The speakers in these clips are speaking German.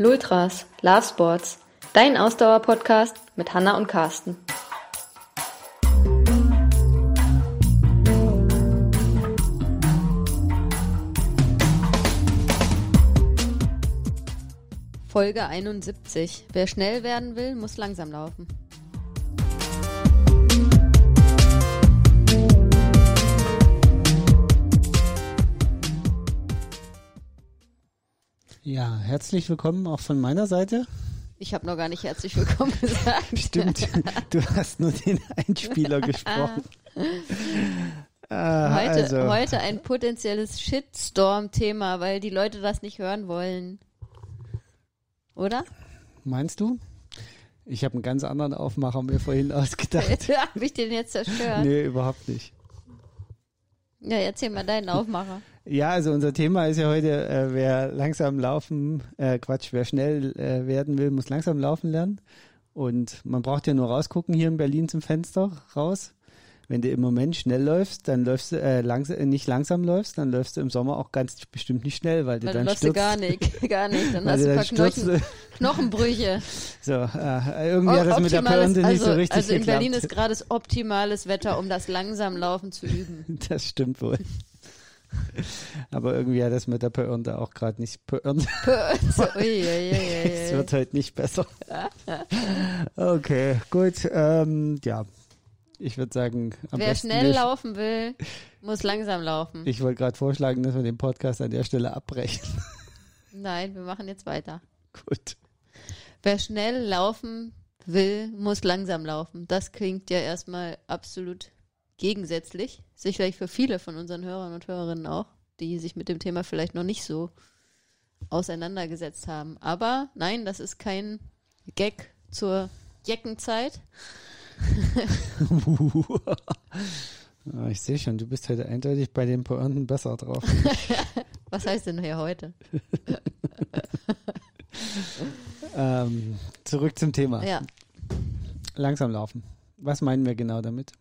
Lultras, Love Sports, dein Ausdauer-Podcast mit Hanna und Carsten. Folge 71. Wer schnell werden will, muss langsam laufen. Ja, herzlich willkommen auch von meiner Seite. Ich habe noch gar nicht herzlich willkommen gesagt. Stimmt, du hast nur den Einspieler gesprochen. Ah, heute, also. heute ein potenzielles Shitstorm-Thema, weil die Leute das nicht hören wollen. Oder? Meinst du? Ich habe einen ganz anderen Aufmacher mir vorhin ausgedacht. habe ich den jetzt zerstört? Nee, überhaupt nicht. Ja, erzähl mal deinen Aufmacher. Ja, also unser Thema ist ja heute, äh, wer langsam laufen, äh, Quatsch, wer schnell äh, werden will, muss langsam laufen lernen. Und man braucht ja nur rausgucken hier in Berlin zum Fenster raus. Wenn du im Moment schnell läufst, dann läufst du äh, langs äh, nicht langsam läufst, dann läufst du im Sommer auch ganz bestimmt nicht schnell, weil du weil dann läufst stürzt. du gar nicht, gar nicht. Dann hast du ein paar Knochen, Knochenbrüche. So, äh, irgendwie hat das mit der Pointe nicht so richtig Also in geklappt. Berlin ist gerade das optimales Wetter, um das langsam Laufen zu üben. Das stimmt wohl. Aber irgendwie hat das mit der Pointe auch gerade nicht Pointe. es wird heute nicht besser. Okay, gut. Ähm, ja, ich würde sagen, wer schnell laufen will, muss langsam laufen. Ich wollte gerade vorschlagen, dass wir den Podcast an der Stelle abbrechen. Nein, wir machen jetzt weiter. Gut. Wer schnell laufen will, muss langsam laufen. Das klingt ja erstmal absolut gegensätzlich. Sicherlich für viele von unseren Hörern und Hörerinnen auch, die sich mit dem Thema vielleicht noch nicht so auseinandergesetzt haben. Aber nein, das ist kein Gag zur Jeckenzeit. ich sehe schon, du bist heute eindeutig bei den Pointen besser drauf. Was heißt denn hier heute? ähm, zurück zum Thema. Ja. Langsam laufen. Was meinen wir genau damit?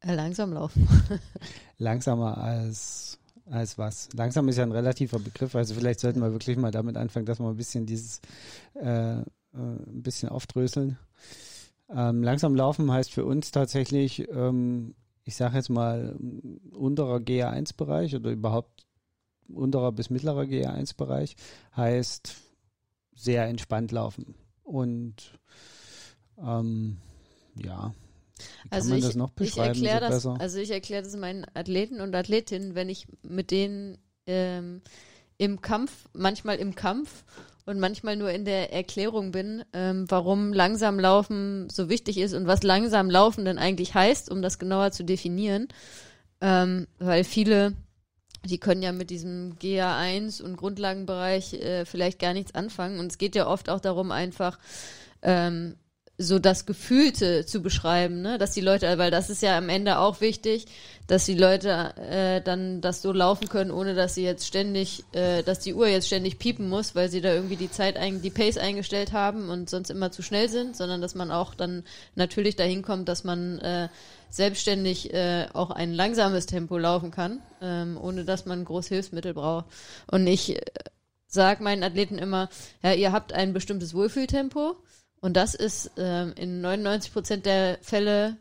Äh, langsam laufen. Langsamer als, als was? Langsam ist ja ein relativer Begriff, also vielleicht sollten wir wirklich mal damit anfangen, dass wir ein bisschen dieses äh, äh, ein bisschen aufdröseln. Ähm, langsam laufen heißt für uns tatsächlich, ähm, ich sage jetzt mal, unterer GA1-Bereich oder überhaupt unterer bis mittlerer GA1-Bereich heißt sehr entspannt laufen. Und ähm, ja, wie also ich? Ich erkläre das, also ich erkläre das meinen Athleten und Athletinnen, wenn ich mit denen ähm, im Kampf, manchmal im Kampf und manchmal nur in der Erklärung bin, ähm, warum langsam laufen so wichtig ist und was langsam laufen denn eigentlich heißt, um das genauer zu definieren. Ähm, weil viele, die können ja mit diesem GA1 und Grundlagenbereich äh, vielleicht gar nichts anfangen. Und es geht ja oft auch darum, einfach ähm, so das Gefühlte zu beschreiben, ne? dass die Leute, weil das ist ja am Ende auch wichtig, dass die Leute äh, dann das so laufen können, ohne dass sie jetzt ständig, äh, dass die Uhr jetzt ständig piepen muss, weil sie da irgendwie die Zeit, ein, die Pace eingestellt haben und sonst immer zu schnell sind, sondern dass man auch dann natürlich dahin kommt, dass man äh, selbstständig äh, auch ein langsames Tempo laufen kann, ähm, ohne dass man groß Hilfsmittel braucht. Und ich äh, sage meinen Athleten immer, ja, ihr habt ein bestimmtes Wohlfühltempo und das ist ähm, in 99 Prozent der Fälle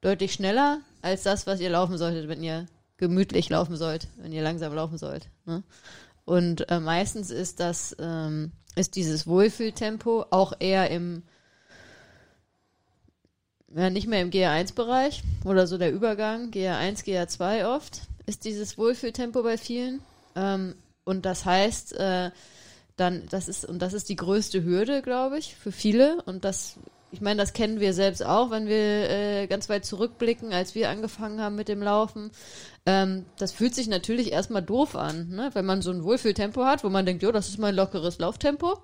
deutlich schneller als das, was ihr laufen solltet, wenn ihr gemütlich laufen sollt, wenn ihr langsam laufen sollt. Ne? Und äh, meistens ist das, ähm, ist dieses Wohlfühltempo auch eher im, ja, nicht mehr im GR1-Bereich oder so der Übergang, GR1, GR2 oft, ist dieses Wohlfühltempo bei vielen. Ähm, und das heißt, äh, dann, das ist, und das ist die größte Hürde, glaube ich, für viele. Und das, ich meine, das kennen wir selbst auch, wenn wir äh, ganz weit zurückblicken, als wir angefangen haben mit dem Laufen. Ähm, das fühlt sich natürlich erstmal doof an, ne? wenn man so ein Wohlfühltempo hat, wo man denkt, jo, das ist mein lockeres Lauftempo.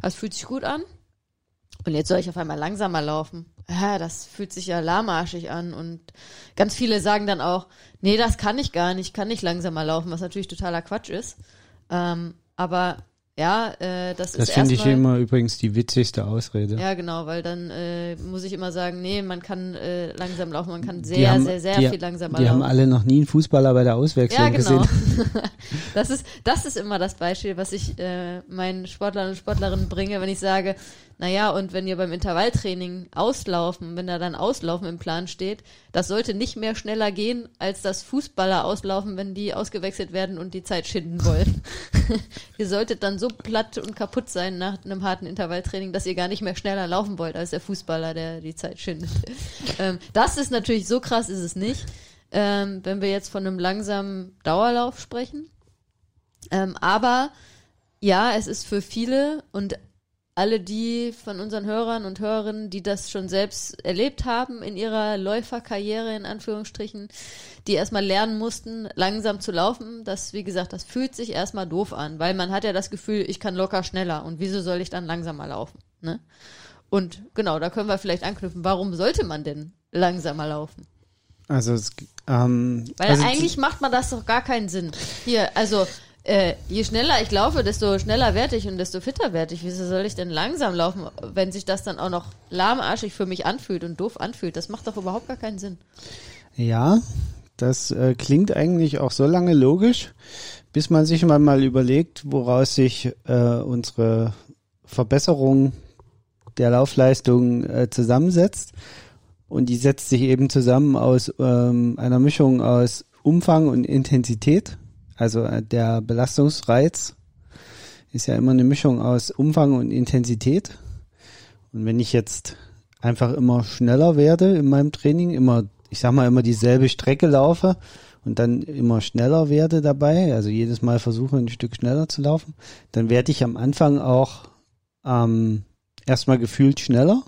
Das fühlt sich gut an. Und jetzt soll ich auf einmal langsamer laufen. Ja, das fühlt sich ja lahmarschig an. Und ganz viele sagen dann auch, nee, das kann ich gar nicht, kann nicht langsamer laufen, was natürlich totaler Quatsch ist. Ähm, aber Ja, äh, das, Das ist finde ich immer übrigens die witzigste Ausrede. Ja, genau, weil dann äh, muss ich immer sagen, nee, man kann äh, langsam laufen, man kann Die sehr, haben- sehr, sehr die, viel langsamer Die laufen. haben alle noch nie einen Fußballer bei der Auswechslung ja, genau. gesehen. das ist das ist immer das Beispiel, was ich äh, meinen Sportlern und Sportlerinnen bringe, wenn ich sage, naja, und wenn ihr beim Intervalltraining auslaufen, wenn da dann Auslaufen im Plan steht, das sollte nicht mehr schneller gehen, als das Fußballer auslaufen, wenn die ausgewechselt werden und die Zeit schinden wollen. ihr solltet dann so platt und kaputt sein nach einem harten Intervalltraining, dass ihr gar nicht mehr schneller laufen wollt als der Fußballer, der die Zeit schindet. ähm, das ist natürlich so krass, ist es nicht. Ähm, wenn wir jetzt von einem langsamen Dauerlauf sprechen. Ähm, aber ja, es ist für viele und alle die von unseren Hörern und Hörerinnen, die das schon selbst erlebt haben in ihrer Läuferkarriere in Anführungsstrichen, die erstmal lernen mussten, langsam zu laufen, das, wie gesagt, das fühlt sich erstmal doof an, weil man hat ja das Gefühl, ich kann locker schneller und wieso soll ich dann langsamer laufen, ne? Und genau, da können wir vielleicht anknüpfen. Warum sollte man denn langsamer laufen? Also, es, ähm, Weil also eigentlich macht man das doch gar keinen Sinn. Hier, also äh, je schneller ich laufe, desto schneller werde ich und desto fitter werde ich. Wieso soll ich denn langsam laufen, wenn sich das dann auch noch lahmarschig für mich anfühlt und doof anfühlt? Das macht doch überhaupt gar keinen Sinn. Ja, das äh, klingt eigentlich auch so lange logisch, bis man sich mal, mal überlegt, woraus sich äh, unsere Verbesserung der Laufleistung äh, zusammensetzt. Und die setzt sich eben zusammen aus ähm, einer Mischung aus Umfang und Intensität. Also äh, der Belastungsreiz ist ja immer eine Mischung aus Umfang und Intensität. Und wenn ich jetzt einfach immer schneller werde in meinem Training, immer, ich sag mal, immer dieselbe Strecke laufe und dann immer schneller werde dabei, also jedes Mal versuche ein Stück schneller zu laufen, dann werde ich am Anfang auch ähm, erstmal gefühlt schneller,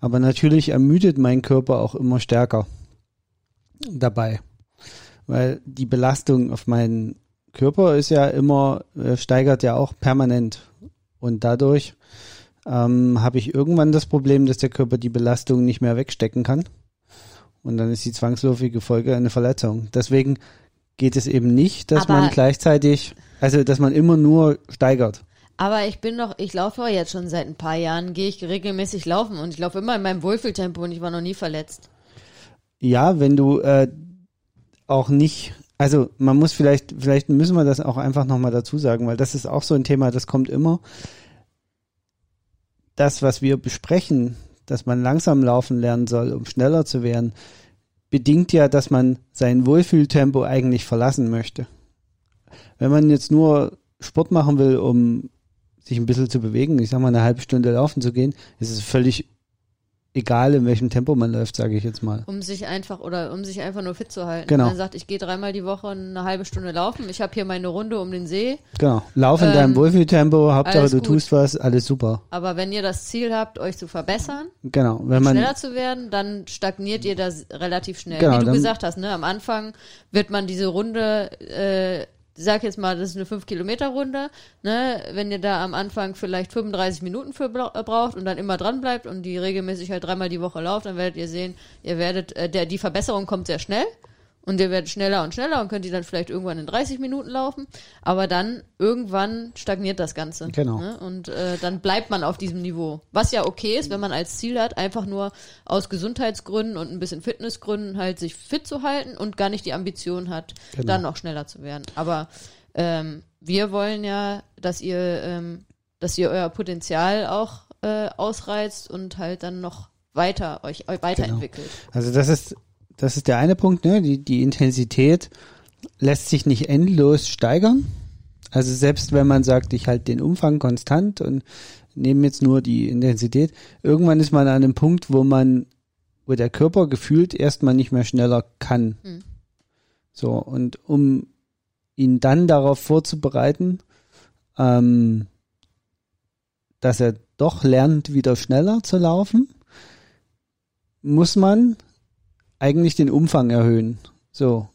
aber natürlich ermüdet mein Körper auch immer stärker dabei, weil die Belastung auf meinen Körper ist ja immer, äh, steigert ja auch permanent und dadurch ähm, habe ich irgendwann das Problem, dass der Körper die Belastung nicht mehr wegstecken kann. Und dann ist die zwangsläufige Folge eine Verletzung. Deswegen geht es eben nicht, dass Aber- man gleichzeitig, also dass man immer nur steigert. Aber ich bin doch, ich laufe jetzt schon seit ein paar Jahren, gehe ich regelmäßig laufen und ich laufe immer in meinem Wohlfühltempo und ich war noch nie verletzt. Ja, wenn du äh, auch nicht, also man muss vielleicht, vielleicht müssen wir das auch einfach nochmal dazu sagen, weil das ist auch so ein Thema, das kommt immer. Das, was wir besprechen, dass man langsam laufen lernen soll, um schneller zu werden, bedingt ja, dass man sein Wohlfühltempo eigentlich verlassen möchte. Wenn man jetzt nur Sport machen will, um sich ein bisschen zu bewegen, ich sag mal eine halbe Stunde laufen zu gehen, ist es völlig egal, in welchem Tempo man läuft, sage ich jetzt mal. Um sich einfach oder um sich einfach nur fit zu halten. Genau. Man sagt, ich gehe dreimal die Woche eine halbe Stunde laufen. Ich habe hier meine Runde um den See. Genau. Lauf in Ähm, deinem Wohlfühltempo, Hauptsache du gut. tust was, alles super. Aber wenn ihr das Ziel habt, euch zu verbessern, Genau. Wenn man, schneller zu werden, dann stagniert ihr das relativ schnell. Genau, Wie du gesagt hast, ne? Am Anfang wird man diese Runde, äh, sag jetzt mal, das ist eine 5-Kilometer-Runde, ne? Wenn ihr da am Anfang vielleicht 35 Minuten für äh, braucht und dann immer dran bleibt und die regelmäßig halt dreimal die Woche lauft, dann werdet ihr sehen, ihr werdet, äh, der, die Verbesserung kommt sehr schnell. Und ihr werdet schneller und schneller und könnt die dann vielleicht irgendwann in 30 Minuten laufen. Aber dann irgendwann stagniert das Ganze. Genau. Ne? Und äh, dann bleibt man auf diesem Niveau. Was ja okay ist, wenn man als Ziel hat, einfach nur aus Gesundheitsgründen und ein bisschen Fitnessgründen halt sich fit zu halten und gar nicht die Ambition hat, Genau. dann noch schneller zu werden. Aber ähm, wir wollen ja, dass ihr, ähm, dass ihr euer Potenzial auch äh, ausreizt und halt dann noch weiter euch, euch weiterentwickelt. also das ist, das ist der eine Punkt, ne? Die, die Intensität lässt sich nicht endlos steigern. Also selbst wenn man sagt, ich halte den Umfang konstant und nehme jetzt nur die Intensität, irgendwann ist man an einem Punkt, wo man, wo der Körper gefühlt erstmal nicht mehr schneller kann. Hm. So, und um ihn dann darauf vorzubereiten, ähm, dass er doch lernt, wieder schneller zu laufen, muss man eigentlich den Umfang erhöhen. So.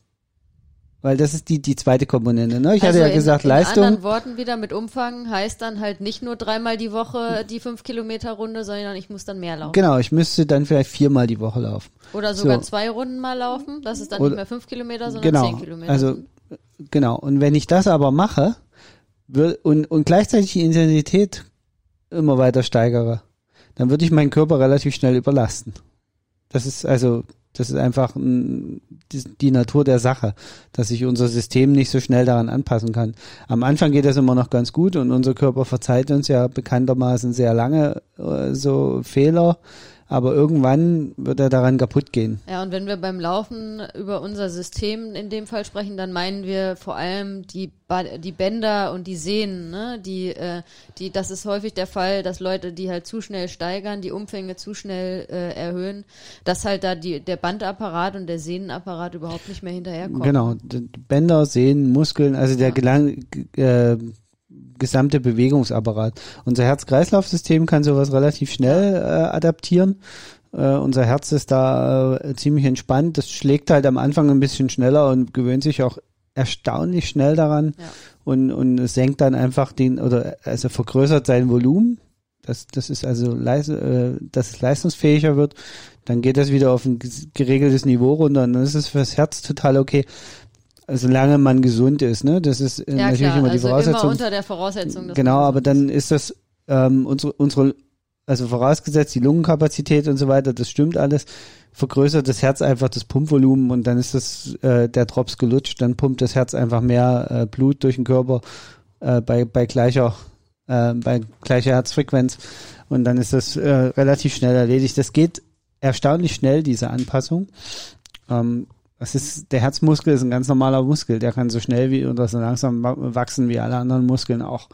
Weil das ist die, die zweite Komponente. Ne? Ich hatte ja Also in- gesagt, in Leistung. anderen Worten wieder mit Umfang heißt dann halt nicht nur dreimal die Woche die 5 Kilometer Runde, sondern ich muss dann mehr laufen. Genau, ich müsste dann vielleicht viermal die Woche laufen. Oder sogar So. zwei Runden mal laufen. Das ist dann Oder- nicht mehr 5 Kilometer, sondern Genau. 10 Kilometer. Also, genau. Und wenn ich das aber mache, und, und gleichzeitig die Intensität immer weiter steigere, dann würde ich meinen Körper relativ schnell überlasten. Das ist also, das ist einfach die, Natur der Sache, dass sich unser System nicht so schnell daran anpassen kann. Am Anfang geht das immer noch ganz gut und unser Körper verzeiht uns ja bekanntermaßen sehr lange äh, so Fehler aber irgendwann wird er daran kaputt gehen. Ja, und wenn wir beim Laufen über unser System in dem Fall sprechen, dann meinen wir vor allem die, ba die Bänder und die Sehnen, ne? Die, äh, die, das ist häufig der Fall, dass Leute, die halt zu schnell steigern, die Umfänge zu schnell äh, erhöhen, dass halt da die, der Bandapparat und der Sehnenapparat überhaupt nicht mehr hinterherkommen. Genau, Bänder, Sehnen, Muskeln, also der ja. Gelang, äh, gesamte Bewegungsapparat. Unser Herz-Kreislauf-System kann sowas relativ schnell äh, adaptieren. Äh, unser Herz ist da äh, ziemlich entspannt. Das schlägt halt am Anfang ein bisschen schneller und gewöhnt sich auch erstaunlich schnell daran ja. und, und senkt dann einfach den oder also vergrößert sein Volumen. Das, das ist also leise, äh, dass es leistungsfähiger wird. Dann geht das wieder auf ein geregeltes Niveau runter und dann ist es fürs Herz total okay solange man gesund ist, ne? Das ist äh, ja, natürlich klar. immer die also Voraussetzung. Immer unter der Voraussetzung. Genau, aber dann ist das ähm, unsere, unsere, also vorausgesetzt die Lungenkapazität und so weiter, das stimmt alles, vergrößert das Herz einfach das Pumpvolumen und dann ist das äh, der Drops gelutscht, dann pumpt das Herz einfach mehr äh, Blut durch den Körper äh, bei bei gleicher äh, bei gleicher Herzfrequenz und dann ist das äh, relativ schnell erledigt. Das geht erstaunlich schnell diese Anpassung. Ähm, das ist, der Herzmuskel ist ein ganz normaler Muskel, der kann so schnell wie oder so langsam wachsen wie alle anderen Muskeln auch.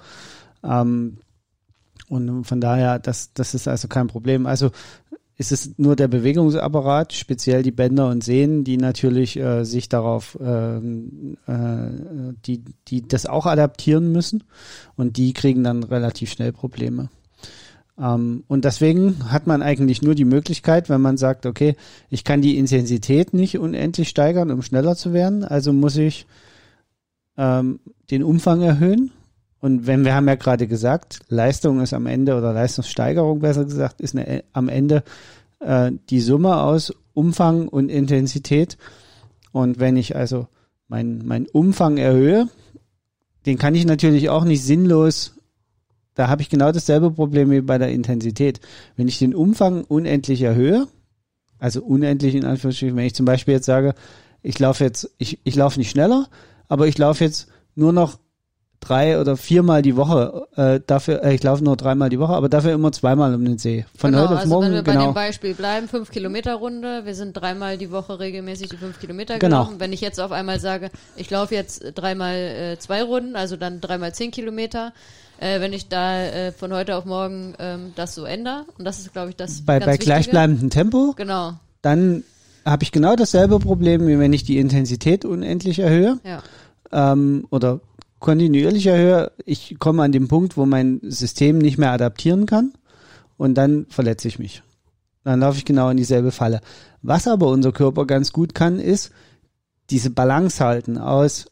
Ähm, und von daher, das, das ist also kein Problem. Also ist es nur der Bewegungsapparat, speziell die Bänder und Sehnen, die natürlich äh, sich darauf, äh, äh, die, die das auch adaptieren müssen und die kriegen dann relativ schnell Probleme. Ähm, und deswegen hat man eigentlich nur die Möglichkeit, wenn man sagt, okay, ich kann die Intensität nicht unendlich steigern, um schneller zu werden, also muss ich ähm, den Umfang erhöhen. Und wenn wir haben ja gerade gesagt, Leistung ist am Ende oder Leistungssteigerung besser gesagt, ist eine, am Ende äh, die Summe aus Umfang und Intensität. Und wenn ich also meinen mein Umfang erhöhe, den kann ich natürlich auch nicht sinnlos da habe ich genau dasselbe Problem wie bei der Intensität. Wenn ich den Umfang unendlich erhöhe, also unendlich in Anführungsstrichen, wenn ich zum Beispiel jetzt sage, ich laufe jetzt, ich, ich laufe nicht schneller, aber ich laufe jetzt nur noch drei oder viermal die Woche, äh, dafür, äh, ich laufe nur dreimal die Woche, aber dafür immer zweimal um den See. Von genau, heute auf also morgen. Wenn wir genau. bei dem Beispiel bleiben, fünf Kilometer Runde, wir sind dreimal die Woche regelmäßig die fünf Kilometer genau. gelaufen. Wenn ich jetzt auf einmal sage, ich laufe jetzt dreimal äh, zwei Runden, also dann dreimal zehn Kilometer, äh, wenn ich da äh, von heute auf morgen ähm, das so ändere. Und das ist, glaube ich, das. Bei, bei gleichbleibendem Tempo? Genau. Dann habe ich genau dasselbe Problem, wie wenn ich die Intensität unendlich erhöhe. Ja. Ähm, oder kontinuierlich erhöhe. Ich komme an den Punkt, wo mein System nicht mehr adaptieren kann. Und dann verletze ich mich. Dann laufe ich genau in dieselbe Falle. Was aber unser Körper ganz gut kann, ist diese Balance halten aus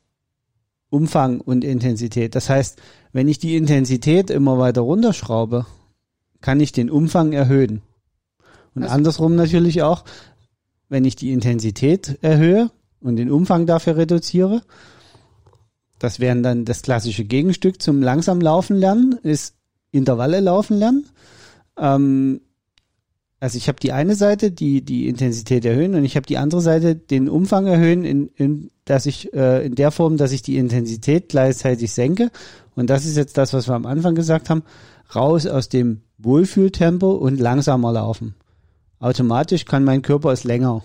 Umfang und Intensität. Das heißt, wenn ich die Intensität immer weiter runterschraube, kann ich den Umfang erhöhen. Und also, andersrum natürlich auch, wenn ich die Intensität erhöhe und den Umfang dafür reduziere, das wären dann das klassische Gegenstück zum langsam laufen lernen, ist Intervalle laufen lernen. Ähm, also ich habe die eine Seite, die die Intensität erhöhen und ich habe die andere Seite, den Umfang erhöhen, in, in, dass ich äh, in der Form, dass ich die Intensität gleichzeitig senke. Und das ist jetzt das, was wir am Anfang gesagt haben, raus aus dem Wohlfühltempo und langsamer laufen. Automatisch kann mein Körper es länger.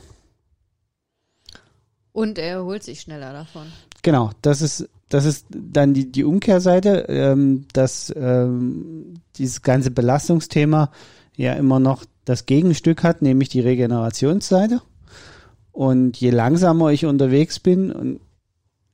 Und er erholt sich schneller davon. Genau, das ist das ist dann die, die Umkehrseite, ähm, dass ähm, dieses ganze Belastungsthema ja immer noch das Gegenstück hat, nämlich die Regenerationsseite. Und je langsamer ich unterwegs bin, und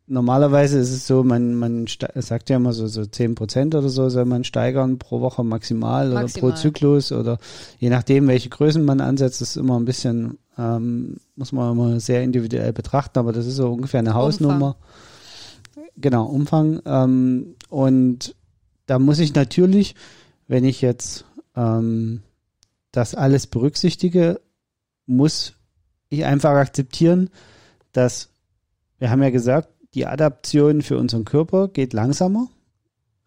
normalerweise ist es so, man, man sagt ja immer so, so 10 Prozent oder so soll man steigern pro Woche maximal, maximal, oder pro Zyklus oder je nachdem, welche Größen man ansetzt, ist immer ein bisschen, ähm, muss man immer sehr individuell betrachten, aber das ist so ungefähr eine Hausnummer. Umfang. Genau, Umfang. Ähm, und da muss ich natürlich, wenn ich jetzt ähm, das alles berücksichtige, muss ich einfach akzeptieren, dass wir haben ja gesagt, die Adaption für unseren Körper geht langsamer.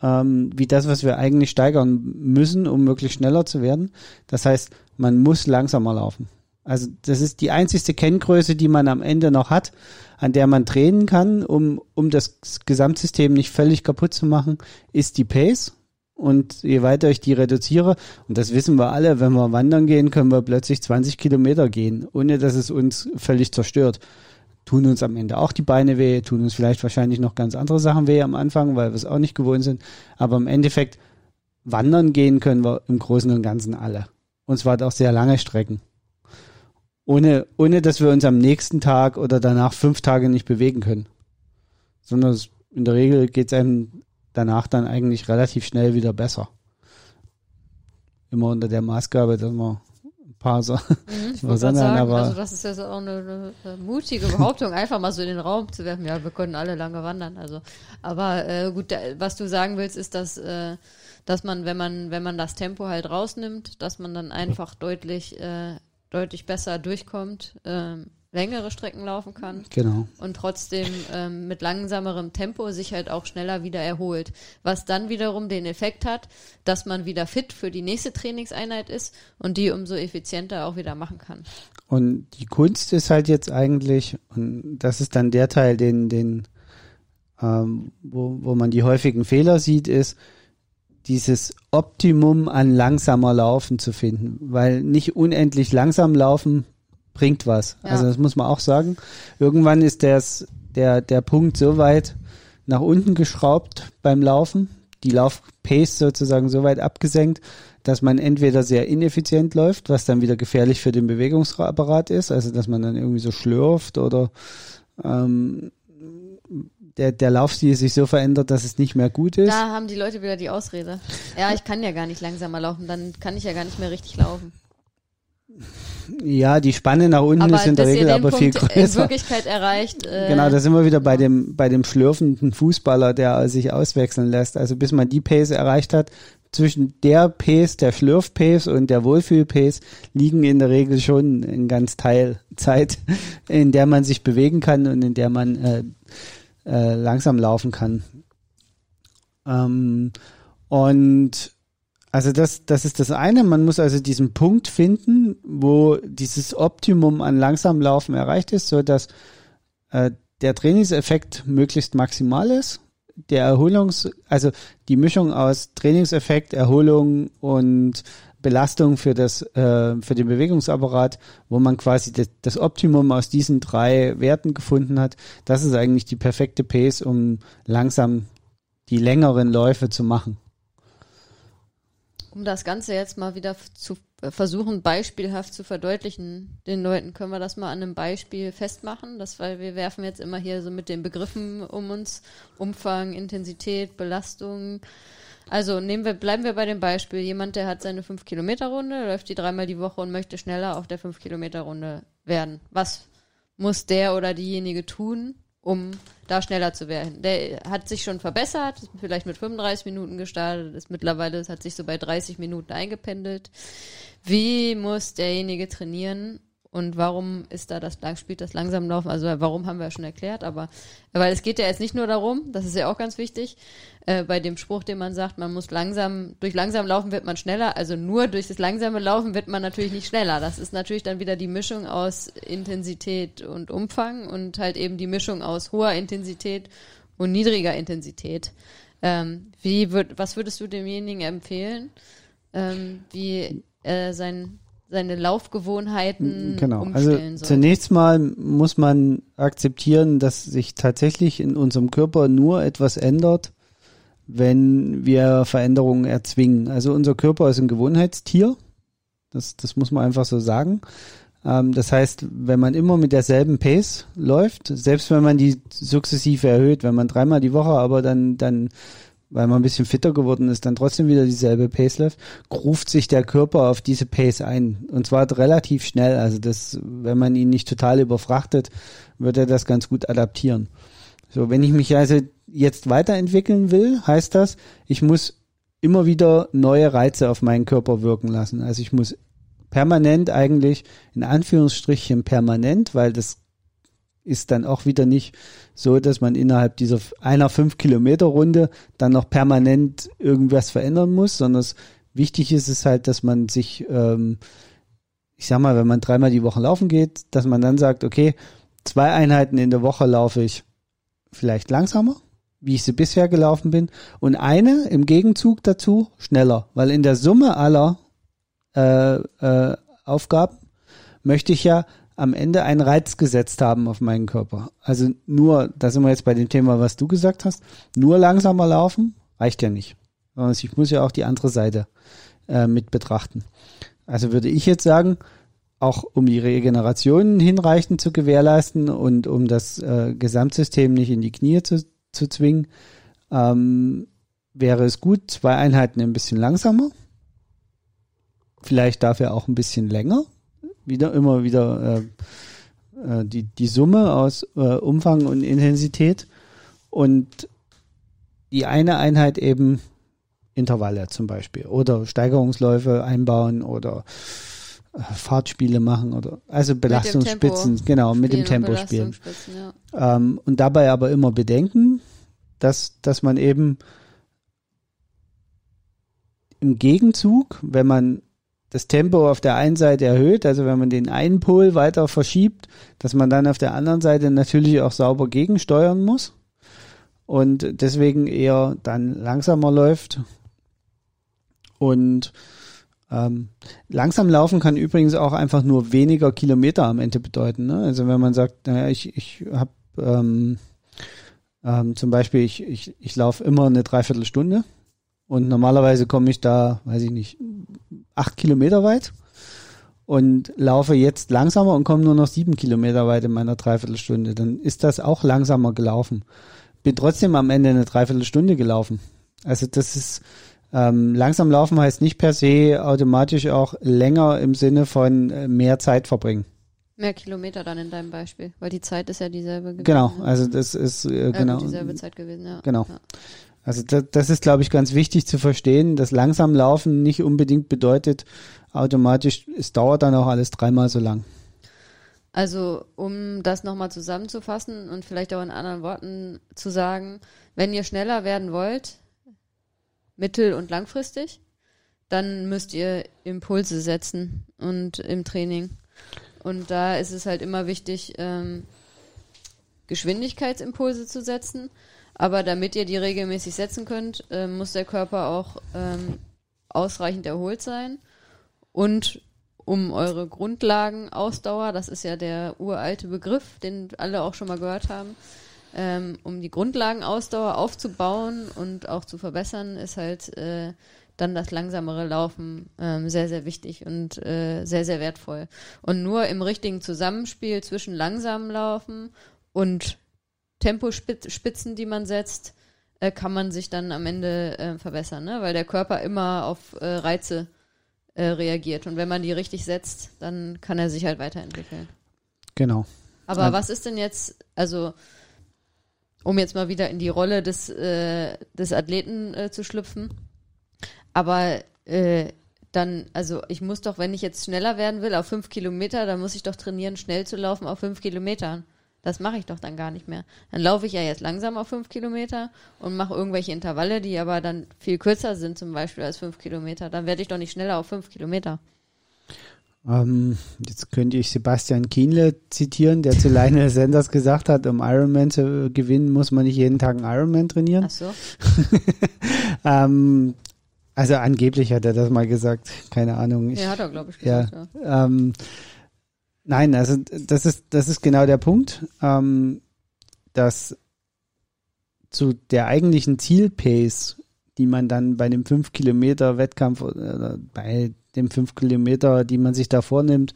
ähm, wie das, was wir eigentlich steigern müssen, um möglichst schneller zu werden. Das heißt, man muss langsamer laufen. Also das ist die einzigste Kenngröße, die man am Ende noch hat, an der man drehen kann, um, um das Gesamtsystem nicht völlig kaputt zu machen, ist die Pace. Und je weiter ich die reduziere, und das wissen wir alle, wenn wir wandern gehen, können wir plötzlich 20 Kilometer gehen, ohne dass es uns völlig zerstört. Tun uns am Ende auch die Beine weh, tun uns vielleicht wahrscheinlich noch ganz andere Sachen weh am Anfang, weil wir es auch nicht gewohnt sind. Aber im Endeffekt, wandern gehen können wir im Großen und Ganzen alle. Und zwar auch sehr lange Strecken ohne, ohne dass wir uns am nächsten Tag oder danach fünf Tage nicht bewegen können. Sondern in der Regel geht es einem danach dann eigentlich relativ schnell wieder besser. Immer unter der Maßgabe, dass man ein paar so, mhm, ich sagen, aber also das ist ja so auch eine, eine, mutige Behauptung, einfach mal so in den Raum zu werfen. Ja, wir können alle lange wandern. Also, aber äh, gut, was du sagen willst, ist, dass äh, dass man, wenn man wenn man das Tempo halt rausnimmt, dass man dann einfach deutlich äh, deutlich besser durchkommt, ähm, längere Strecken laufen kann. Genau. Und trotzdem ähm, mit langsamerem Tempo sich halt auch schneller wieder erholt. Was dann wiederum den Effekt hat, dass man wieder fit für die nächste Trainingseinheit ist und die umso effizienter auch wieder machen kann. Und die Kunst ist halt jetzt eigentlich, und das ist dann der Teil, den, den, ähm, wo, wo man die häufigen Fehler sieht, ist, dieses Optimum an langsamer Laufen zu finden, weil nicht unendlich langsam laufen bringt was. Ja. Also das muss man auch sagen. Irgendwann ist das, der, der Punkt so weit nach unten geschraubt beim Laufen, die Laufpace sozusagen so weit abgesenkt, dass man entweder sehr ineffizient läuft, was dann wieder gefährlich für den Bewegungsapparat ist, also dass man dann irgendwie so schlürft oder ähm, der, der Laufstil sich so verändert, dass es nicht mehr gut ist. Da haben die Leute wieder die Ausrede. Ja, ich kann ja gar nicht langsamer laufen, dann kann ich ja gar nicht mehr richtig laufen. Ja, die Spanne nach unten aber ist in der Regel aber Punkt viel größer. In Wirklichkeit erreicht. Äh, genau, da sind wir wieder bei dem bei dem schlürfenden Fußballer, der sich auswechseln lässt. Also bis man die Pace erreicht hat, zwischen der Pace, der Schlürf-Pace und der Wohlfühl-Pace liegen in der Regel schon ein ganz Teil Zeit, in der man sich bewegen kann und in der man äh, äh, langsam laufen kann. Ähm, und also das, das ist das eine. Man muss also diesen Punkt finden, wo dieses Optimum an langsam Laufen erreicht ist, so dass äh, der Trainingseffekt möglichst maximal ist. Der Erholungs, also die Mischung aus Trainingseffekt, Erholung und Belastung für das, äh, für den Bewegungsapparat, wo man quasi das, das, Optimum aus diesen drei Werten gefunden hat. Das ist eigentlich die perfekte Pace, um langsam die längeren Läufe zu machen. Um das Ganze jetzt mal wieder zu versuchen, beispielhaft zu verdeutlichen, den Leuten können wir das mal an einem Beispiel festmachen, das, weil wir werfen jetzt immer hier so mit den Begriffen um uns, Umfang, Intensität, Belastung, also nehmen wir, bleiben wir bei dem Beispiel. Jemand, der hat seine 5-Kilometer-Runde, läuft die dreimal die Woche und möchte schneller auf der 5-Kilometer-Runde werden. Was muss der oder diejenige tun, um da schneller zu werden? Der hat sich schon verbessert, vielleicht mit 35 Minuten gestartet, ist mittlerweile, hat sich so bei 30 Minuten eingependelt. Wie muss derjenige trainieren, und warum ist da das spielt das langsam laufen? Also warum haben wir ja schon erklärt, aber weil es geht ja jetzt nicht nur darum, das ist ja auch ganz wichtig, äh, bei dem Spruch, den man sagt, man muss langsam, durch langsam laufen wird man schneller, also nur durch das langsame Laufen wird man natürlich nicht schneller. Das ist natürlich dann wieder die Mischung aus Intensität und Umfang und halt eben die Mischung aus hoher Intensität und niedriger Intensität. Ähm, wie würd, was würdest du demjenigen empfehlen, ähm, wie äh, sein seine Laufgewohnheiten genau. also sollte. Zunächst mal muss man akzeptieren, dass sich tatsächlich in unserem Körper nur etwas ändert, wenn wir Veränderungen erzwingen. Also unser Körper ist ein Gewohnheitstier. Das, das muss man einfach so sagen. Ähm, das heißt, wenn man immer mit derselben Pace läuft, selbst wenn man die sukzessive erhöht, wenn man dreimal die Woche aber dann, dann weil man ein bisschen fitter geworden ist, dann trotzdem wieder dieselbe Pace läuft, ruft sich der Körper auf diese Pace ein. Und zwar relativ schnell. Also das, wenn man ihn nicht total überfrachtet, wird er das ganz gut adaptieren. So, wenn ich mich also jetzt weiterentwickeln will, heißt das, ich muss immer wieder neue Reize auf meinen Körper wirken lassen. Also ich muss permanent eigentlich, in Anführungsstrichen permanent, weil das ist dann auch wieder nicht so, dass man innerhalb dieser einer fünf Kilometer Runde dann noch permanent irgendwas verändern muss, sondern wichtig ist es halt, dass man sich, ähm, ich sag mal, wenn man dreimal die Woche laufen geht, dass man dann sagt, okay, zwei Einheiten in der Woche laufe ich vielleicht langsamer, wie ich sie bisher gelaufen bin, und eine im Gegenzug dazu schneller, weil in der Summe aller äh, äh, Aufgaben möchte ich ja am Ende einen Reiz gesetzt haben auf meinen Körper. Also nur, da sind wir jetzt bei dem Thema, was du gesagt hast, nur langsamer laufen reicht ja nicht. Ich muss ja auch die andere Seite äh, mit betrachten. Also würde ich jetzt sagen, auch um die Regeneration hinreichend zu gewährleisten und um das äh, Gesamtsystem nicht in die Knie zu, zu zwingen, ähm, wäre es gut, zwei Einheiten ein bisschen langsamer. Vielleicht dafür auch ein bisschen länger, wieder immer wieder äh, äh, die, die Summe aus äh, Umfang und Intensität und die eine Einheit eben Intervalle zum Beispiel oder Steigerungsläufe einbauen oder äh, Fahrtspiele machen oder also Belastungsspitzen, mit genau, mit dem Tempo spielen. Ja. Ähm, und dabei aber immer bedenken, dass, dass man eben im Gegenzug, wenn man das Tempo auf der einen Seite erhöht, also wenn man den einen Pol weiter verschiebt, dass man dann auf der anderen Seite natürlich auch sauber gegensteuern muss und deswegen eher dann langsamer läuft. Und ähm, langsam laufen kann übrigens auch einfach nur weniger Kilometer am Ende bedeuten. Ne? Also wenn man sagt, naja, ich, ich habe ähm, ähm, zum Beispiel, ich, ich, ich laufe immer eine Dreiviertelstunde und normalerweise komme ich da, weiß ich nicht, acht Kilometer weit und laufe jetzt langsamer und komme nur noch sieben Kilometer weit in meiner Dreiviertelstunde. Dann ist das auch langsamer gelaufen. Bin trotzdem am Ende eine Dreiviertelstunde gelaufen. Also das ist ähm, langsam laufen heißt nicht per se automatisch auch länger im Sinne von äh, mehr Zeit verbringen. Mehr Kilometer dann in deinem Beispiel, weil die Zeit ist ja dieselbe gewesen. Genau, ne? also das ist äh, genau dieselbe Zeit gewesen, ja. Genau. Ja. Also das, das ist, glaube ich, ganz wichtig zu verstehen, dass langsam laufen nicht unbedingt bedeutet, automatisch, es dauert dann auch alles dreimal so lang. Also, um das nochmal zusammenzufassen und vielleicht auch in anderen Worten zu sagen, wenn ihr schneller werden wollt, mittel- und langfristig, dann müsst ihr Impulse setzen und im Training. Und da ist es halt immer wichtig, ähm, Geschwindigkeitsimpulse zu setzen aber damit ihr die regelmäßig setzen könnt, äh, muss der Körper auch ähm, ausreichend erholt sein. Und um eure Grundlagenausdauer, das ist ja der uralte Begriff, den alle auch schon mal gehört haben, ähm, um die Grundlagenausdauer aufzubauen und auch zu verbessern, ist halt äh, dann das langsamere Laufen ähm, sehr, sehr wichtig und äh, sehr, sehr wertvoll. Und nur im richtigen Zusammenspiel zwischen langsamem Laufen und Tempospitzen, die man setzt, äh, kann man sich dann am Ende äh, verbessern, ne? weil der Körper immer auf äh, Reize äh, reagiert. Und wenn man die richtig setzt, dann kann er sich halt weiterentwickeln. Genau. Aber ja. was ist denn jetzt, also um jetzt mal wieder in die Rolle des, äh, des Athleten äh, zu schlüpfen, aber dann, also ich muss doch, wenn ich jetzt schneller werden will auf fünf Kilometer, dann muss ich doch trainieren, schnell zu laufen auf fünf Kilometern. Das mache ich doch dann gar nicht mehr. Dann laufe ich ja jetzt langsam auf fünf Kilometer und mache irgendwelche Intervalle, die aber dann viel kürzer sind, zum Beispiel als fünf Kilometer. Dann werde ich doch nicht schneller auf fünf Kilometer. Ähm, jetzt könnte ich Sebastian Kienle zitieren, der zu Lionel Sanders gesagt hat, um Ironman zu gewinnen, muss man nicht jeden Tag einen Ironman trainieren. Ach so. ähm, also angeblich hat er das mal gesagt, keine Ahnung. Ich, ja, hat er, glaube ich, gesagt. Ja, ja. Ähm, Nein, also das ist, das ist genau der Punkt, ähm, dass zu der eigentlichen Zielpace, die man dann bei dem 5 Kilometer Wettkampf oder bei dem 5 Kilometer, die man sich da vornimmt,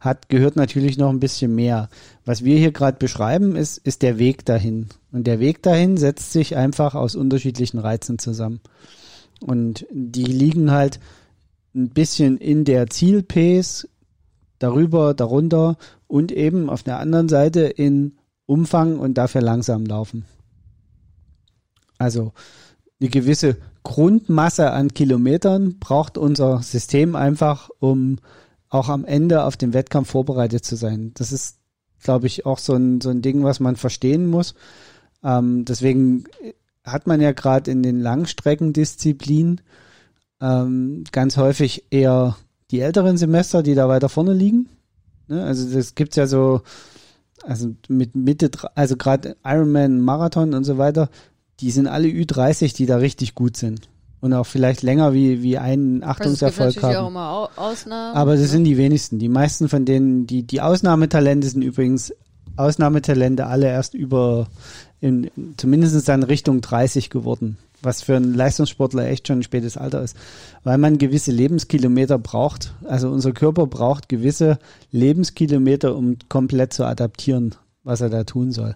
hat, gehört natürlich noch ein bisschen mehr. Was wir hier gerade beschreiben, ist, ist der Weg dahin. Und der Weg dahin setzt sich einfach aus unterschiedlichen Reizen zusammen. Und die liegen halt ein bisschen in der Zielpace, darüber, darunter und eben auf der anderen Seite in Umfang und dafür langsam laufen. Also eine gewisse Grundmasse an Kilometern braucht unser System einfach, um auch am Ende auf den Wettkampf vorbereitet zu sein. Das ist glaube ich, auch so ein, so ein Ding, was man verstehen muss. Ähm, deswegen hat man ja gerade in den Langstreckendisziplinen ähm, ganz häufig eher die älteren Semester, die da weiter vorne liegen. Ne? Also das gibt's ja so, also mit Mitte, also gerade Ironman, Marathon und so weiter, die sind alle Ü30, die da richtig gut sind. Und auch vielleicht länger wie, wie einen Achtungserfolg also es gibt haben. Auch immer Ausnahmen, Aber das ja. sind die wenigsten. Die meisten von denen, die, die Ausnahmetalente sind übrigens Ausnahmetalente alle erst über, in, zumindest dann Richtung 30 geworden was für einen Leistungssportler echt schon ein spätes Alter ist, weil man gewisse Lebenskilometer braucht. Also unser Körper braucht gewisse Lebenskilometer, um komplett zu adaptieren, was er da tun soll.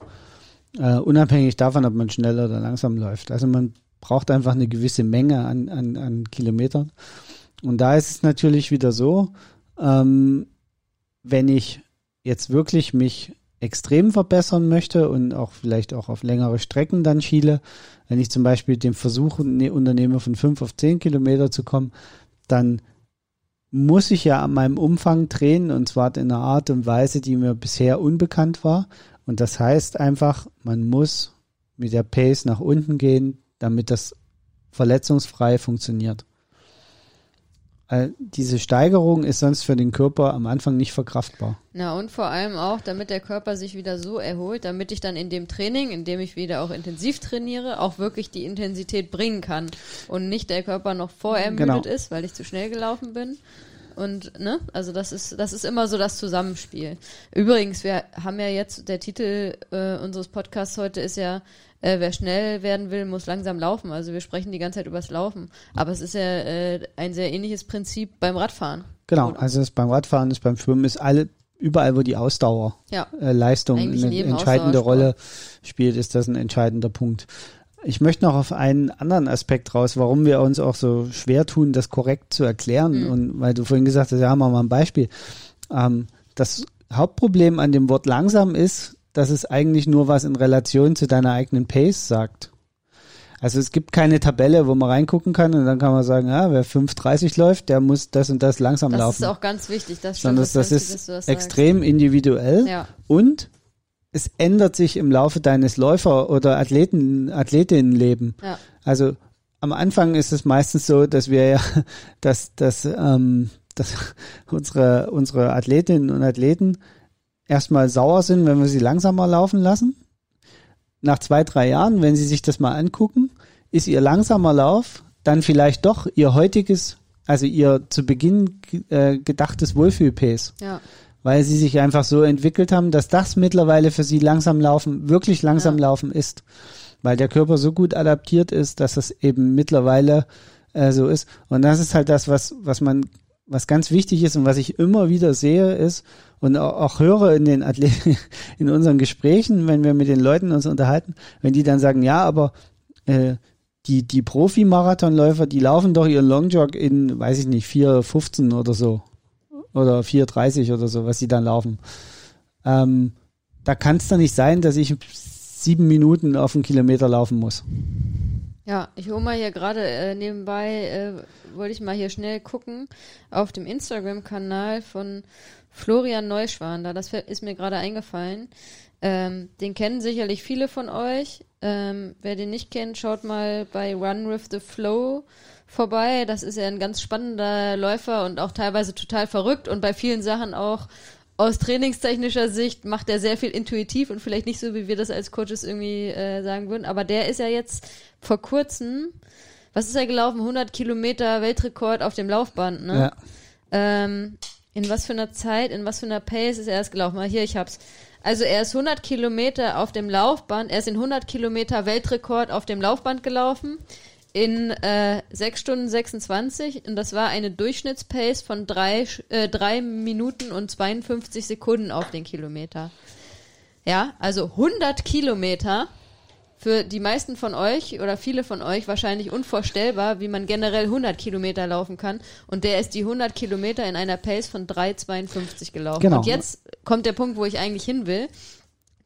Uh, unabhängig davon, ob man schnell oder langsam läuft. Also man braucht einfach eine gewisse Menge an, an, an Kilometern. Und da ist es natürlich wieder so, ähm, wenn ich jetzt wirklich mich extrem verbessern möchte und auch vielleicht auch auf längere Strecken dann schiele, wenn ich zum Beispiel den Versuch ne, unternehme, von fünf auf zehn Kilometer zu kommen, dann muss ich ja an meinem Umfang drehen und zwar in einer Art und Weise, die mir bisher unbekannt war. Und das heißt einfach, man muss mit der Pace nach unten gehen, damit das verletzungsfrei funktioniert diese Steigerung ist sonst für den Körper am Anfang nicht verkraftbar. Na und vor allem auch, damit der Körper sich wieder so erholt, damit ich dann in dem Training, in dem ich wieder auch intensiv trainiere, auch wirklich die Intensität bringen kann und nicht der Körper noch vorermüdet genau. ist, weil ich zu schnell gelaufen bin. Und, ne, also das ist, das ist immer so das Zusammenspiel. Übrigens, wir haben ja jetzt, der Titel äh, unseres Podcasts heute ist ja äh, wer schnell werden will, muss langsam laufen. Also wir sprechen die ganze Zeit übers Laufen. Aber es ist ja äh, ein sehr ähnliches Prinzip beim Radfahren. Genau, also es beim Radfahren ist beim Schwimmen ist alle überall, wo die Ausdauer ja. äh, Leistung eine entscheidende Rolle spielt, ist das ein entscheidender Punkt. Ich möchte noch auf einen anderen Aspekt raus, warum wir uns auch so schwer tun, das korrekt zu erklären. Mhm. Und weil du vorhin gesagt hast, ja, haben wir mal ein Beispiel. Ähm, das Hauptproblem an dem Wort langsam ist, dass es eigentlich nur was in Relation zu deiner eigenen Pace sagt. Also es gibt keine Tabelle, wo man reingucken kann und dann kann man sagen, ja, wer 5,30 läuft, der muss das und das langsam das laufen. Das ist auch ganz wichtig. Das, stimmt, das, das ist das extrem sagst. individuell ja. und es ändert sich im Laufe deines Läufer- oder Athleten, Athletinnenleben. Ja. Also am Anfang ist es meistens so, dass wir ja, dass, dass, ähm, dass unsere, unsere Athletinnen und Athleten erstmal sauer sind, wenn wir sie langsamer laufen lassen. Nach zwei, drei Jahren, wenn sie sich das mal angucken, ist ihr langsamer Lauf dann vielleicht doch ihr heutiges, also ihr zu Beginn äh, gedachtes Wohlfühlpace. Ja. Weil sie sich einfach so entwickelt haben, dass das mittlerweile für sie langsam laufen, wirklich langsam ja. laufen ist. Weil der Körper so gut adaptiert ist, dass es eben mittlerweile äh, so ist. Und das ist halt das, was, was man was ganz wichtig ist und was ich immer wieder sehe, ist und auch, höre in den Athleten, in unseren Gesprächen, wenn wir mit den Leuten uns unterhalten, wenn die dann sagen, ja, aber äh, die, die Profi-Marathonläufer, die laufen doch ihren Longjog in, weiß ich nicht, 4,15 oder so. Oder 4,30 oder so, was sie dann laufen. Ähm, da kann es doch nicht sein, dass ich sieben Minuten auf einen Kilometer laufen muss. Ja, ich hole mal hier gerade äh, nebenbei, äh, wollte ich mal hier schnell gucken, auf dem Instagram-Kanal von Florian Neuschwan, da das ist mir gerade eingefallen. Ähm, den kennen sicherlich viele von euch. Ähm, wer den nicht kennt, schaut mal bei Run with the Flow vorbei. Das ist ja ein ganz spannender Läufer und auch teilweise total verrückt und bei vielen Sachen auch aus trainingstechnischer Sicht macht er sehr viel intuitiv und vielleicht nicht so, wie wir das als Coaches irgendwie äh, sagen würden. Aber der ist ja jetzt vor kurzem, was ist er gelaufen? 100 Kilometer Weltrekord auf dem Laufband, ne? Ja. Ähm, in was für einer Zeit, in was für einer Pace ist er erst gelaufen? Mal hier, ich hab's. Also er ist 100 Kilometer auf dem Laufband, er ist in 100 Kilometer Weltrekord auf dem Laufband gelaufen in äh, 6 Stunden 26 und das war eine Durchschnittspace von 3 äh, drei Minuten und 52 Sekunden auf den Kilometer. Ja, also 100 Kilometer für die meisten von euch oder viele von euch wahrscheinlich unvorstellbar, wie man generell 100 Kilometer laufen kann. Und der ist die 100 Kilometer in einer Pace von 3,52 gelaufen. Genau. Und jetzt kommt der Punkt, wo ich eigentlich hin will.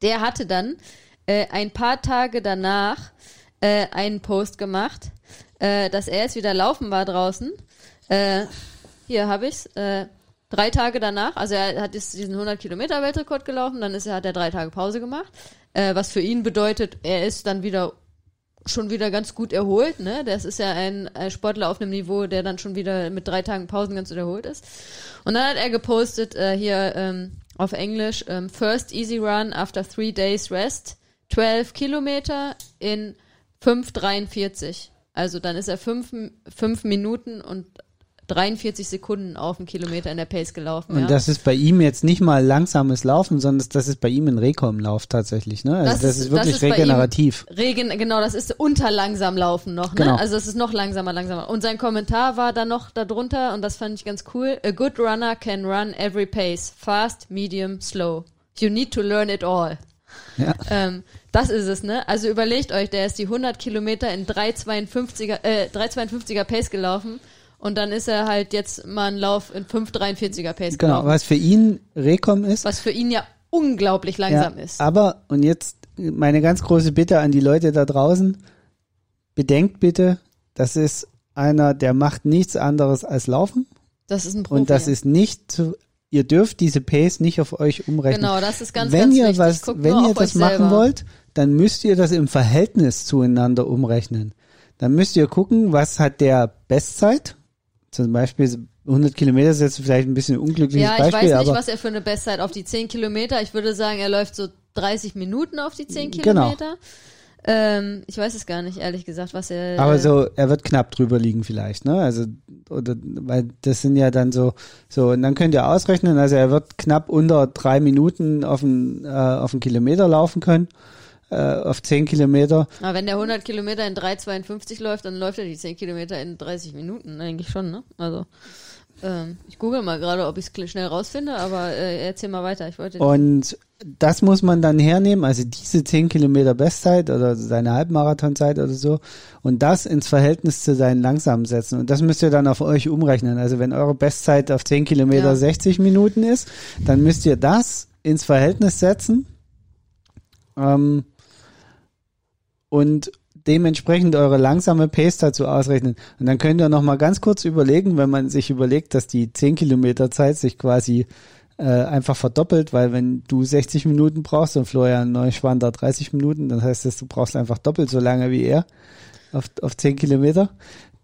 Der hatte dann äh, ein paar Tage danach äh, einen Post gemacht, äh, dass er jetzt wieder laufen war draußen. Äh, hier habe ich's. Äh, drei Tage danach, also er hat jetzt diesen 100 Kilometer Weltrekord gelaufen, dann ist er, hat er drei Tage Pause gemacht, äh, was für ihn bedeutet, er ist dann wieder schon wieder ganz gut erholt, ne? Das ist ja ein, ein Sportler auf einem Niveau, der dann schon wieder mit drei Tagen Pausen ganz gut erholt ist. Und dann hat er gepostet, äh, hier ähm, auf Englisch, ähm, First Easy Run after three days rest, 12 Kilometer in 5,43. Also dann ist er fünf, fünf Minuten und 43 Sekunden auf dem Kilometer in der Pace gelaufen. Und ja. das ist bei ihm jetzt nicht mal langsames Laufen, sondern das ist bei ihm ein Rekom-Lauf tatsächlich. Ne? Also das, das ist, wirklich das ist regenerativ. Regen, genau, das ist unter langsam laufen noch. Ne? Genau. Also es ist noch langsamer, langsamer. Und sein Kommentar war dann noch darunter und das fand ich ganz cool. A good runner can run every pace, fast, medium, slow. You need to learn it all. Ja. Ähm, das ist es, ne? Also überlegt euch, der ist die 100 Kilometer in 3,52er, äh, 3,52er Pace gelaufen und dann ist er halt jetzt mal ein Lauf in 5,43er Pace Genau, gelaufen. was für ihn Rekom ist. Was für ihn ja unglaublich langsam ja, ist. Aber, und jetzt meine ganz große Bitte an die Leute da draußen, bedenkt bitte, das ist einer, der macht nichts anderes als laufen. Das ist ein Profi. Und das ist nicht zu, ihr dürft diese Pace nicht auf euch umrechnen. Genau, das ist ganz, wenn ganz ihr wichtig. was, Guckt wenn ihr das machen selber. wollt, dann müsst ihr das im Verhältnis zueinander umrechnen. Dann müsst ihr gucken, was hat der Bestzeit? Zum Beispiel 100 Kilometer ist jetzt vielleicht ein bisschen ein unglückliches Ja, ich Beispiel, weiß nicht, was er für eine Bestzeit auf die 10 Kilometer. Ich würde sagen, er läuft so 30 Minuten auf die 10 Genau. Ähm, ich weiß es gar nicht, ehrlich gesagt, was er. Aber äh, so, er wird knapp drüber liegen vielleicht, ne? Also, oder, weil das sind ja dann so, so, und dann könnt ihr ausrechnen, also er wird knapp unter drei Minuten auf einen, äh, auf einen Kilometer laufen können, äh, auf zehn Kilometer. Aber wenn der 100 Kilometer in 3,52 läuft, dann läuft er die 10 Kilometer in 30 Minuten, eigentlich schon, ne? Also, ähm, ich google mal gerade, ob ich es schnell rausfinde, aber äh, erzähl mal weiter. Ich wollte. Und das muss man dann hernehmen, also diese 10 Kilometer Bestzeit oder seine Halbmarathonzeit oder so und das ins Verhältnis zu seinen langsamen setzen. Und das müsst ihr dann auf euch umrechnen. Also wenn eure Bestzeit auf 10 Kilometer Ja. 60 Minuten ist, dann müsst ihr das ins Verhältnis setzen ähm, und dementsprechend eure langsame Pace dazu ausrechnen. Und dann könnt ihr noch mal ganz kurz überlegen, wenn man sich überlegt, dass die 10 Kilometer Zeit sich quasi äh, einfach verdoppelt, weil wenn du 60 Minuten brauchst und Florian Neuschwander 30 Minuten, dann heißt das, du brauchst einfach doppelt so lange wie er auf, auf 10 Kilometer,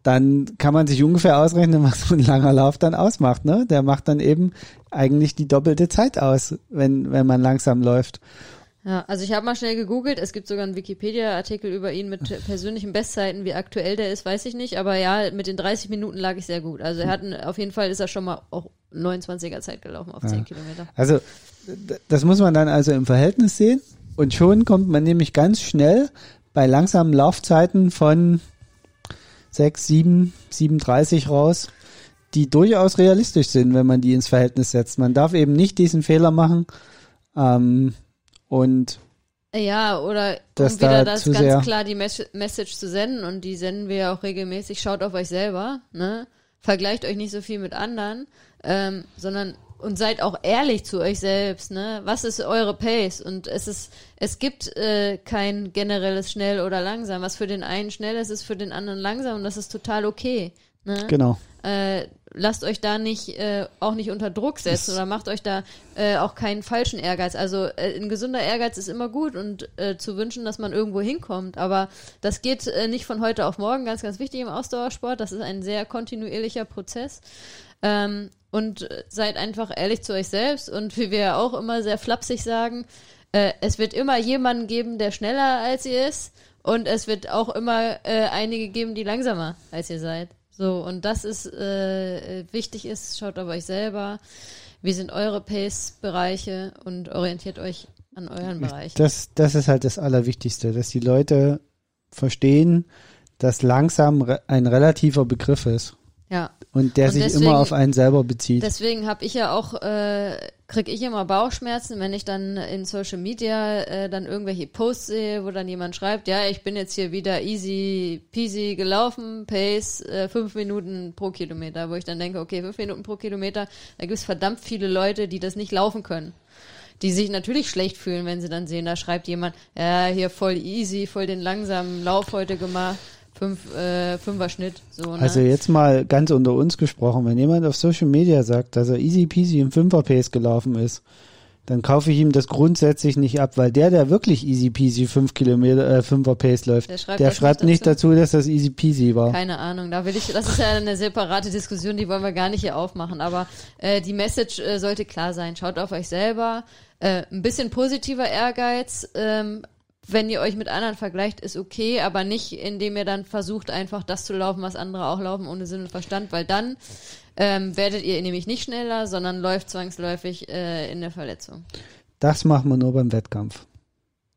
dann kann man sich ungefähr ausrechnen, was so ein langer Lauf dann ausmacht. Ne? Der macht dann eben eigentlich die doppelte Zeit aus, wenn, wenn man langsam läuft. Ja, also ich habe mal schnell gegoogelt. Es gibt sogar einen Wikipedia-Artikel über ihn mit persönlichen Bestzeiten. Wie aktuell der ist, weiß ich nicht. Aber ja, mit den 30 Minuten lag ich sehr gut. Also er hat einen, auf jeden Fall ist er schon mal auch 29er Zeit gelaufen auf 10 Kilometer. Also das muss man dann also im Verhältnis sehen und schon kommt man nämlich ganz schnell bei langsamen Laufzeiten von 6, 7, 37 raus, die durchaus realistisch sind, wenn man die ins Verhältnis setzt. Man darf eben nicht diesen Fehler machen ähm, und Ja, oder Das um wieder da das ganz sehr- klar die Mes Message zu senden und die senden wir ja auch regelmäßig. Schaut auf euch selber, ne? Vergleicht euch nicht so viel mit anderen, ähm, sondern und seid auch ehrlich zu euch selbst, ne? Was ist eure Pace? Und es ist, es gibt äh, kein generelles schnell oder langsam. Was für den einen schnell ist, ist für den anderen langsam und das ist total okay. Ne? genau. äh, lasst euch da nicht äh, auch nicht unter Druck setzen oder macht euch da äh, auch keinen falschen Ehrgeiz. Also äh, ein gesunder Ehrgeiz ist immer gut und äh, zu wünschen, dass man irgendwo hinkommt. Aber das geht äh, nicht von heute auf morgen. Ganz, ganz wichtig im Ausdauersport. Das ist ein sehr kontinuierlicher Prozess. Ähm, und äh, seid einfach ehrlich zu euch selbst und wie wir ja auch immer sehr flapsig sagen, äh, es wird immer jemanden geben, der schneller als ihr ist und es wird auch immer äh, einige geben, die langsamer als ihr seid. So, und das ist äh, wichtig ist, schaut auf euch selber. Wie sind eure Pace-Bereiche und orientiert euch an euren Bereichen. Das, das ist halt das Allerwichtigste, dass die Leute verstehen, dass langsam ein relativer Begriff ist Ja. und der Und sich deswegen- immer auf einen selber bezieht. Deswegen habe ich ja auch, äh, kriege ich immer Bauchschmerzen, wenn ich dann in Social Media äh, dann irgendwelche Posts sehe, wo dann jemand schreibt, ja, ich bin jetzt hier wieder easy peasy gelaufen, Pace, äh, fünf Minuten pro Kilometer, wo ich dann denke, okay, fünf Minuten pro Kilometer, da gibt es verdammt viele Leute, die das nicht laufen können. Die sich natürlich schlecht fühlen, wenn sie dann sehen, da schreibt jemand, ja, hier voll easy, voll den langsamen Lauf heute gemacht. Fünf, äh, Fünfer Schnitt. So, ne? Also jetzt mal ganz unter uns gesprochen, wenn jemand auf Social Media sagt, dass er easy peasy im Fünfer Pace gelaufen ist, dann kaufe ich ihm das grundsätzlich nicht ab, weil der, der wirklich easy peasy fünf Kilometer, äh, Fünfer Pace läuft, Der schreibt der schreibt nicht nicht dazu, dass das easy peasy war. Keine Ahnung, da will ich, das ist ja eine separate Diskussion, die wollen wir gar nicht hier aufmachen, aber äh, die Message äh, sollte klar sein. Schaut auf euch selber, äh, ein bisschen positiver Ehrgeiz, ähm, wenn ihr euch mit anderen vergleicht, ist okay, aber nicht, indem ihr dann versucht, einfach das zu laufen, was andere auch laufen, ohne Sinn und Verstand, weil dann ähm, werdet ihr nämlich nicht schneller, sondern läuft zwangsläufig äh, in der Verletzung. Das machen wir nur beim Wettkampf.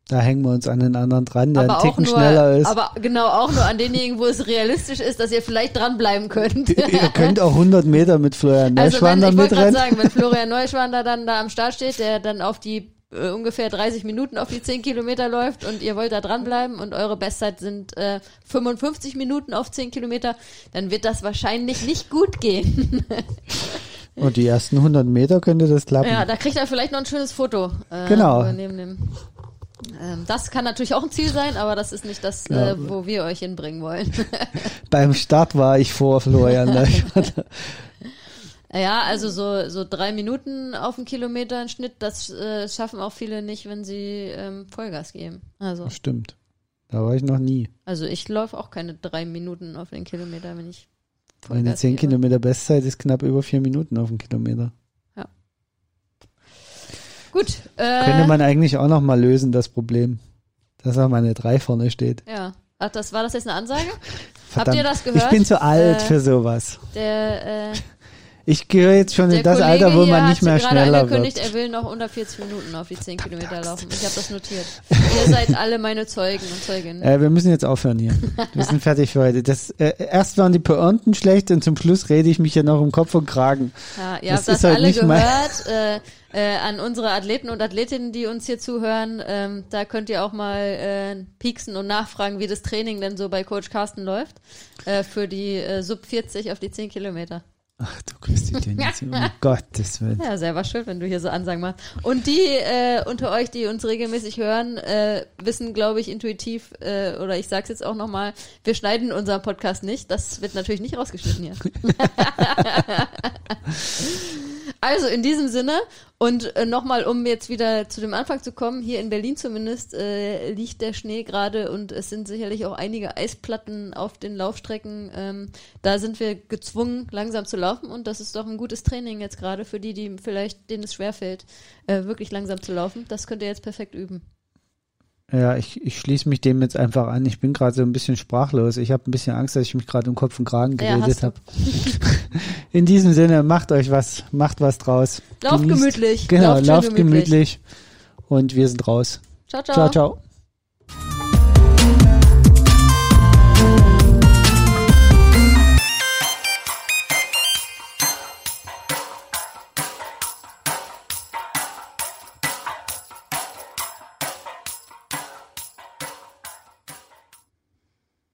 Da hängen wir uns an den anderen dran, der aber einen Ticken nur, schneller ist. aber genau auch nur an denjenigen, wo es realistisch ist, dass ihr vielleicht dranbleiben könnt. Ihr könnt auch 100 Meter mit Florian Also wenn, Neuschwander ich wollte gerade mitrennen. sagen, wenn Florian Neuschwander dann da am Start steht, der dann auf die äh, ungefähr 30 Minuten auf die 10 Kilometer läuft und ihr wollt da dranbleiben und eure Bestzeit sind äh, 55 Minuten auf 10 Kilometer, dann wird das wahrscheinlich nicht gut gehen. Und die ersten 100 Meter könnte das klappen. ja, da kriegt er vielleicht noch ein schönes Foto. Äh, Genau. Neben dem, ähm, das kann natürlich auch ein Ziel sein, aber das ist nicht das, Ja. äh, wo wir euch hinbringen wollen. Beim Start war ich vor Florian Neuschwander. Ja, also so, so drei Minuten auf einen Kilometer im Schnitt, das äh, schaffen auch viele nicht, wenn sie ähm, Vollgas geben. Also, Stimmt. Da war ich noch nie. also ich laufe auch keine drei Minuten auf den Kilometer, wenn ich Meine Vollgas 10 gebe. Kilometer Bestzeit ist knapp über 4 Minuten auf dem Kilometer. Gut, äh, Könnte man eigentlich auch noch mal lösen, das Problem. Dass da meine 3 vorne steht. ja. Ach, das war das jetzt eine Ansage? Verdammt. ihr das gehört? Ich bin zu alt Äh, für sowas. Der, äh, Ich gehöre jetzt schon der in das Kollege Alter, wo man nicht mehr gerade schneller angekündigt, wird. er will noch unter 40 Minuten auf die 10 Kilometer laufen. Ich habe das notiert. Ihr seid alle meine Zeugen und Zeuginnen. Äh, wir müssen jetzt aufhören hier. Wir sind fertig für heute. Das, äh, erst waren die Pointen schlecht und zum Schluss rede ich mich hier noch um Kopf und Kragen. Ja, ihr Das habt das halt alle gehört. Äh, äh, an unsere Athleten und Athletinnen, die uns hier zuhören, ähm, da könnt ihr auch mal äh, pieksen und nachfragen, wie das Training denn so bei Coach Carsten läuft. Äh, für die äh, Sub 40 auf die 10 Kilometer. Ach du Christi, um Gottes Willen. Ja, selber schuld, wenn du hier so Ansagen machst. Und die äh, unter euch, die uns regelmäßig hören, äh, wissen, glaube ich, intuitiv, äh, oder ich sag's jetzt auch nochmal, wir schneiden unseren Podcast nicht. Das wird natürlich nicht rausgeschnitten hier. also in diesem Sinne und äh, nochmal, um jetzt wieder zu dem Anfang zu kommen, hier in Berlin zumindest äh, liegt der Schnee gerade und es sind sicherlich auch einige Eisplatten auf den Laufstrecken. Ähm, da sind wir gezwungen, langsam zu laufen und das ist doch ein gutes Training jetzt gerade für die, die vielleicht, denen es schwerfällt, äh, wirklich langsam zu laufen. Das könnt ihr jetzt perfekt üben. Ja, ich, ich schließe mich dem jetzt einfach an. Ich bin gerade so ein bisschen sprachlos. Ich habe ein bisschen Angst, dass ich mich gerade um Kopf und Kragen Ja, geredet du. habe. In diesem Sinne, macht euch was, macht was draus. Lauft Genießt- gemütlich. Genau, schön lauft gemütlich. Und wir sind raus. Ciao, ciao. ciao. ciao.